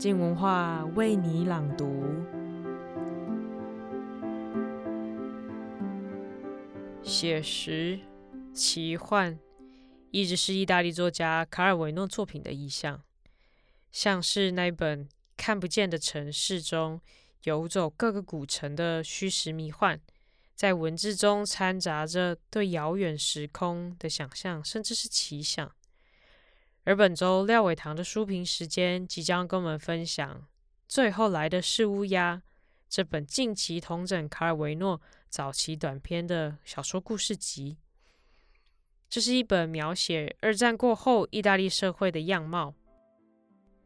静文化为你朗读。写实、奇幻，一直是意大利作家卡尔维诺作品的意象，像是那本《看不见的城市》中游走各个古城的虚实迷幻，在文字中掺杂着对遥远时空的想象，甚至是奇想。而本周廖伟棠的书评时间即将跟我们分享《最后来的是乌鸦》这本近期同整卡尔维诺早期短篇的小说故事集。这是一本描写二战过后意大利社会的样貌。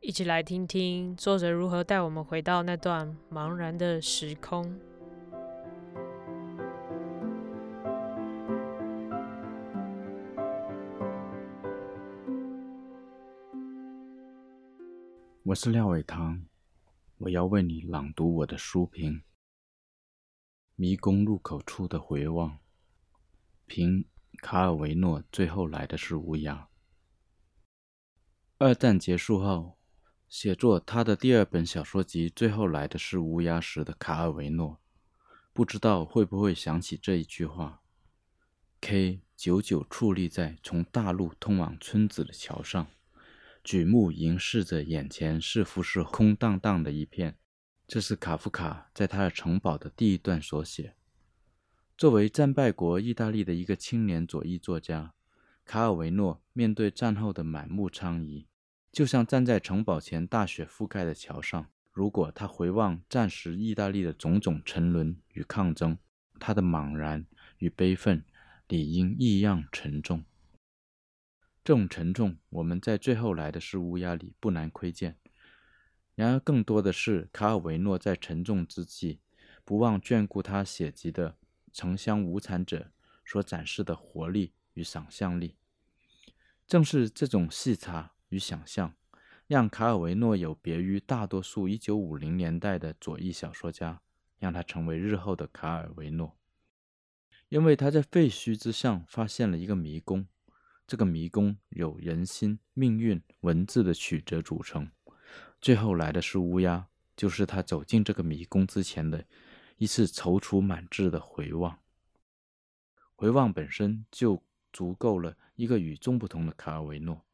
一起来听听作者如何带我们回到那段茫然的时空。我是廖伟棠，我要为你朗读我的书评《迷宫入口处的回望》，评卡尔维诺最后来的是乌鸦。二战结束后。写作他的第二本小说集《最后来的是乌鸦》时的卡尔维诺，不知道会不会想起这一句话：K 久久矗立在从大路通往村子的桥上，举目凝视着眼前似乎是空荡荡的一片。这是卡夫卡在他的城堡的第一段所写。作为战败国意大利的一个青年左翼作家，卡尔维诺面对战后的满目疮痍。就像站在城堡前大雪覆盖的桥上，如果他回望战时意大利的种种沉沦与抗争，他的茫然与悲愤理应异样沉重。这种沉重，我们在最后来的是乌鸦里不难窥见。然而，更多的是卡尔维诺在沉重之际，不忘眷顾他写集的《城乡无产者》所展示的活力与想象力。正是这种细察。与想象，让卡尔维诺有别于大多数1950年代的左翼小说家，让他成为日后的卡尔维诺。因为他在废墟之上发现了一个迷宫，这个迷宫由人心、命运、文字的曲折组成。最后来的是乌鸦，就是他走进这个迷宫之前的一次踌躇满志的回望。回望本身就足够了一个与众不同的卡尔维诺。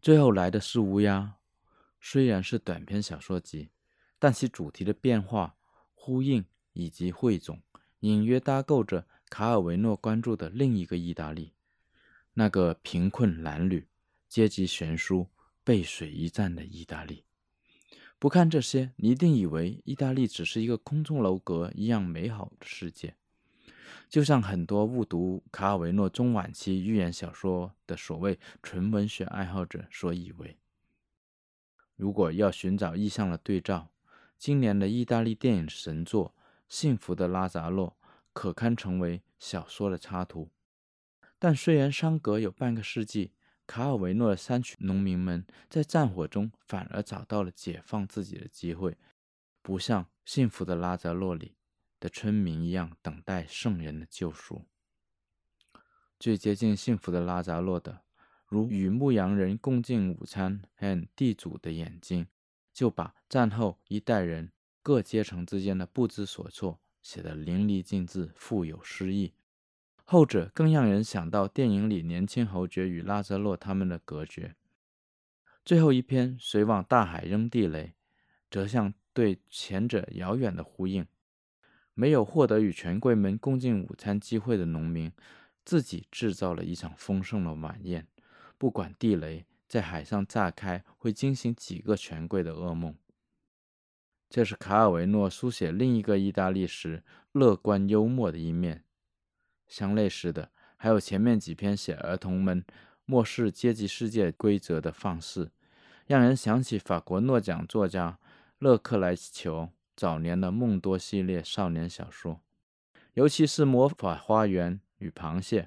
最后来的是乌鸦，虽然是短篇小说集，但其主题的变化、呼应以及汇总，隐约搭构着卡尔维诺关注的另一个意大利，那个贫困褴褛、阶级悬殊、背水一战的意大利。不看这些，你一定以为意大利只是一个空中楼阁一样美好的世界。就像很多误读卡尔维诺中晚期寓言小说的所谓纯文学爱好者所以为，如果要寻找意象的对照，今年的意大利电影神作《幸福的拉扎洛》可堪成为小说的插图。但虽然相隔有半个世纪，卡尔维诺的山区农民们在战火中反而找到了解放自己的机会，不像《幸福的拉扎洛》里。的村民一样等待圣人的救赎。最接近幸福的拉扎洛的，如与牧羊人共进午餐和地主的眼睛，就把战后一代人各阶层之间的不知所措写得淋漓尽致，富有诗意。后者更让人想到电影里年轻侯爵与拉泽洛他们的隔绝。最后一篇谁往大海扔地雷，则像对前者遥远的呼应。没有获得与权贵们共进午餐机会的农民，自己制造了一场丰盛的晚宴。不管地雷在海上炸开会惊醒几个权贵的噩梦。这是卡尔维诺书写另一个意大利时乐观幽默的一面。相类似的，还有前面几篇写儿童们漠视阶级世界规则的放肆，让人想起法国诺奖作家勒克莱乔。早年的梦多系列少年小说，尤其是《魔法花园》与《螃蟹》，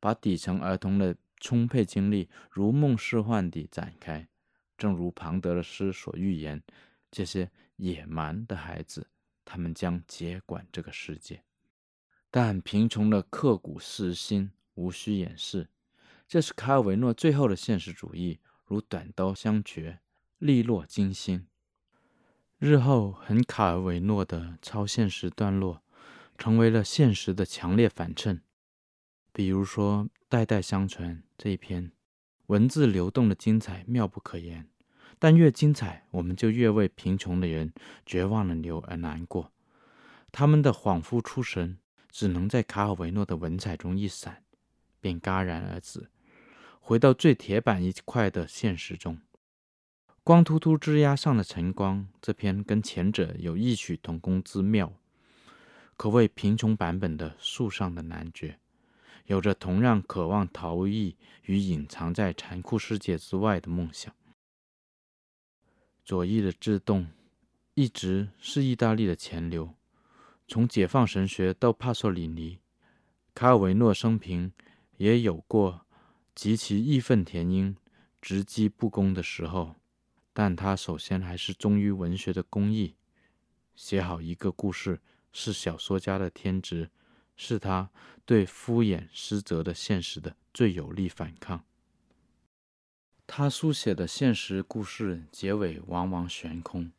把底层儿童的充沛精力如梦似幻地展开。正如庞德的诗所预言，这些野蛮的孩子，他们将接管这个世界。但贫穷的刻骨铭心无需掩饰，这是卡尔维诺最后的现实主义，如短刀相决，利落精心。日后很卡尔维诺的超现实段落，成为了现实的强烈反衬。比如说《代代相传》这一篇，文字流动的精彩妙不可言，但越精彩，我们就越为贫穷的人绝望的流而难过。他们的恍惚出神，只能在卡尔维诺的文采中一闪，便戛然而止，回到最铁板一块的现实中。光秃秃枝桠上的晨光，这篇跟前者有异曲同工之妙，可谓贫穷版本的树上的男爵。有着同样渴望逃逸与隐藏在残酷世界之外的梦想。左翼的制动一直是意大利的钱流，从解放神学到帕索里尼，卡尔维诺生平也有过极其义愤填膺、直击不公的时候，但他首先还是忠于文学的公义。写好一个故事是小说家的天职。是他对敷衍失责的现实的最有力反抗。他书写的现实故事结尾往往悬空，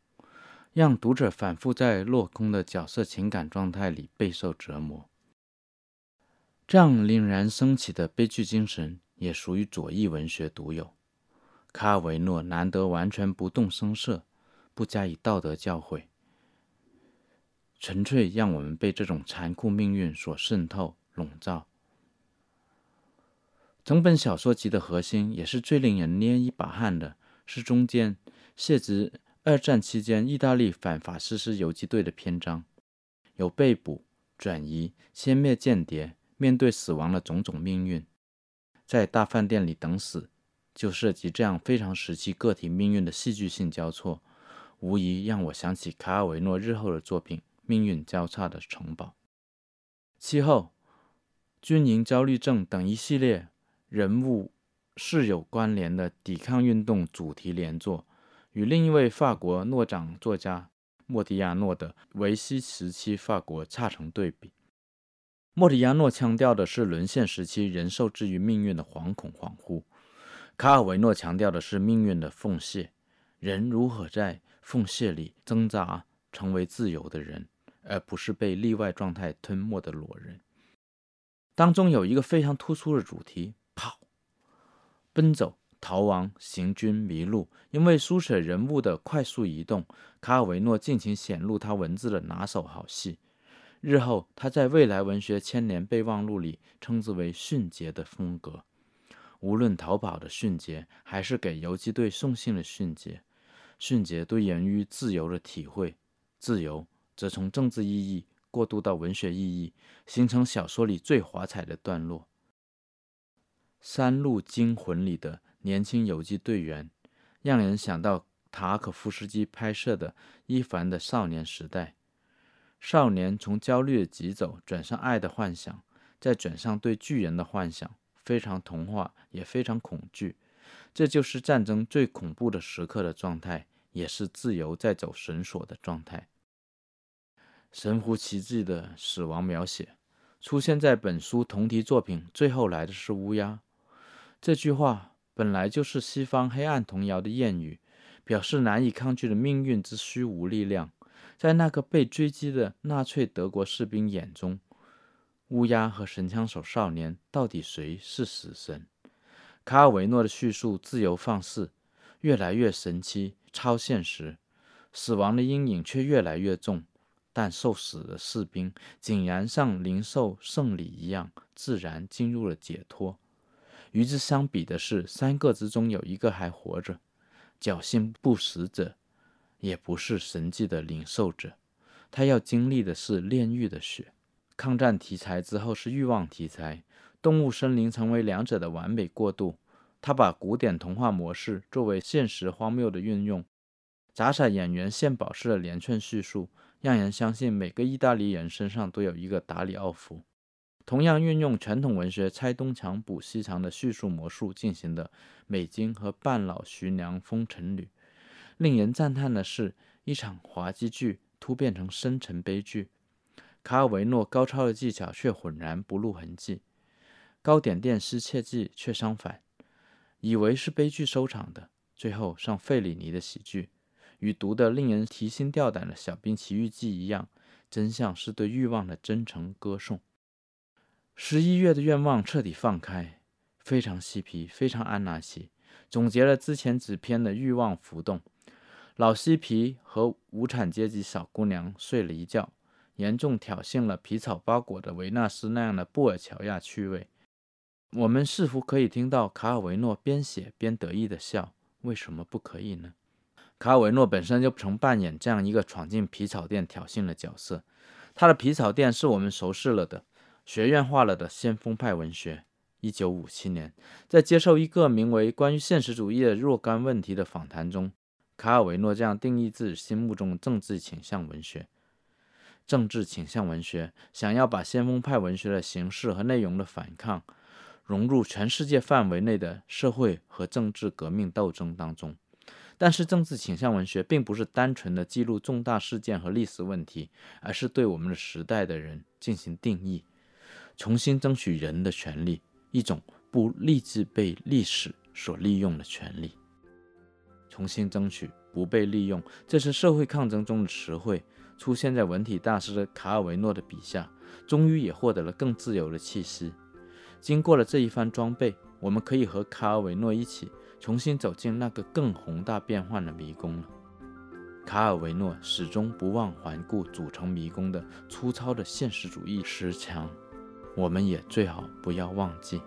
让读者反复在落空的角色情感状态里备受折磨。这样凛然升起的悲剧精神也属于左翼文学独有。卡尔维诺难得完全不动声色，不加以道德教诲。纯粹让我们被这种残酷命运所渗透、笼罩。整本小说集的核心，也是最令人捏一把汗的，是中间写自二战期间意大利反法西斯游击队的篇章，有被捕、转移、歼灭间谍，面对死亡的种种命运，在大饭店里等死，就涉及这样非常时期个体命运的戏剧性交错，无疑让我想起卡尔维诺日后的作品。命运交叉的城堡，其后，军营焦虑症等一系列人物事有关联的抵抗运动主题连作，与另一位法国诺奖作家莫迪亚诺的维希时期法国恰成对比。莫迪亚诺强调的是沦陷时期人受制于命运的惶恐恍惚，卡尔维诺强调的是命运的奉献，人如何在奉献里挣扎成为自由的人。而不是被例外状态吞没的裸人。当中有一个非常突出的主题：跑、奔走、逃亡、行军、迷路。因为书写人物的快速移动，卡尔维诺尽情显露他文字的拿手好戏。日后他在《未来文学千年备忘录》里称之为“迅捷”的风格。无论逃跑的迅捷，还是给游击队送信的迅捷，迅捷都源于自由的体会，自由。则从政治意义过渡到文学意义，形成小说里最华彩的段落。《山路惊魂》里的年轻游击队员，让人想到塔可夫斯基拍摄的伊凡的少年时代。少年从焦虑的疾走转向爱的幻想，再转向对巨人的幻想，非常童话，也非常恐惧。这就是战争最恐怖的时刻的状态，也是自由在走绳索的状态。神乎其技的死亡描写，出现在本书同题作品最后来的是乌鸦。这句话本来就是西方黑暗童谣的谚语，表示难以抗拒的命运之虚无力量。在那个被追击的纳粹德国士兵眼中，乌鸦和神枪手少年到底谁是死神？卡尔维诺的叙述自由放肆，越来越神奇、超现实，死亡的阴影却越来越重。但受死的士兵竟然像灵受圣礼一样自然进入了解脱。与之相比的是，三个之中有一个还活着，侥幸不死者，也不是神迹的领受者。他要经历的是炼狱的血。抗战题材之后是欲望题材，动物森林成为两者的完美过渡。他把古典童话模式作为现实荒谬的运用，杂耍演员献宝式的连串叙述。让人相信每个意大利人身上都有一个达里奥夫。同样运用传统文学拆东墙补西墙的叙述魔术进行的美金和半老徐娘风尘旅。令人赞叹的是，一场滑稽剧突变成深沉悲剧。卡尔维诺高超的技巧却浑然不露痕迹，糕点店失窃记却相反，以为是悲剧收场的，最后上费里尼的喜剧，与读的令人提心吊胆的《小兵奇遇记》一样，真相是对欲望的真诚歌颂。十一月的愿望彻底放开，非常嬉皮，非常安纳西，总结了之前几篇的欲望浮动。老嬉皮和无产阶级小姑娘睡了一觉，严重挑衅了皮草包裹的维纳斯那样的布尔乔亚趣味。我们似乎可以听到卡尔维诺边写边得意地笑。为什么不可以呢？卡尔维诺本身就曾扮演这样一个闯进皮草店挑衅的角色。他的皮草店是我们熟悉了的。学院化了的先锋派文学。一九五七年，在接受一个名为《关于现实主义的若干问题》的访谈中，卡尔维诺这样定义自己心目中政治倾向文学：政治倾向文学想要把先锋派文学的形式和内容的反抗融入全世界范围内的社会和政治革命斗争当中。但是，政治倾向文学并不是单纯的记录重大事件和历史问题，而是对我们的时代的人进行定义。重新争取人的权利，一种不立志被历史所利用的权利。重新争取不被利用，这是社会抗争中的词汇，出现在文体大师的卡尔维诺的笔下，终于也获得了更自由的气息。经过了这一番装备，我们可以和卡尔维诺一起重新走进那个更宏大变幻的迷宫了。卡尔维诺始终不忘环顾组成迷宫的粗糙的现实主义石墙。我们也最好不要忘记。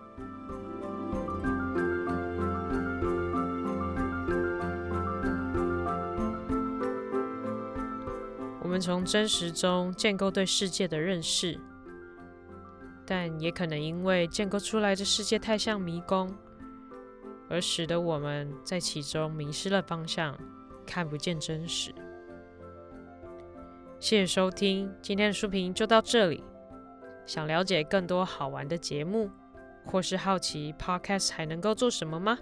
我们从真实中建构对世界的认识，但也可能因为建构出来的世界太像迷宫，而使得我们在其中迷失了方向，看不见真实。谢谢收听，今天的书评就到这里。想了解更多好玩的节目，或是好奇 Podcast 还能够做什么吗？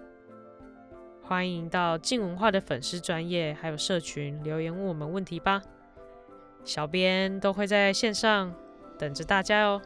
欢迎到静文化的粉丝专业还有社群留言问我们问题吧，小编都会在线上等着大家哦。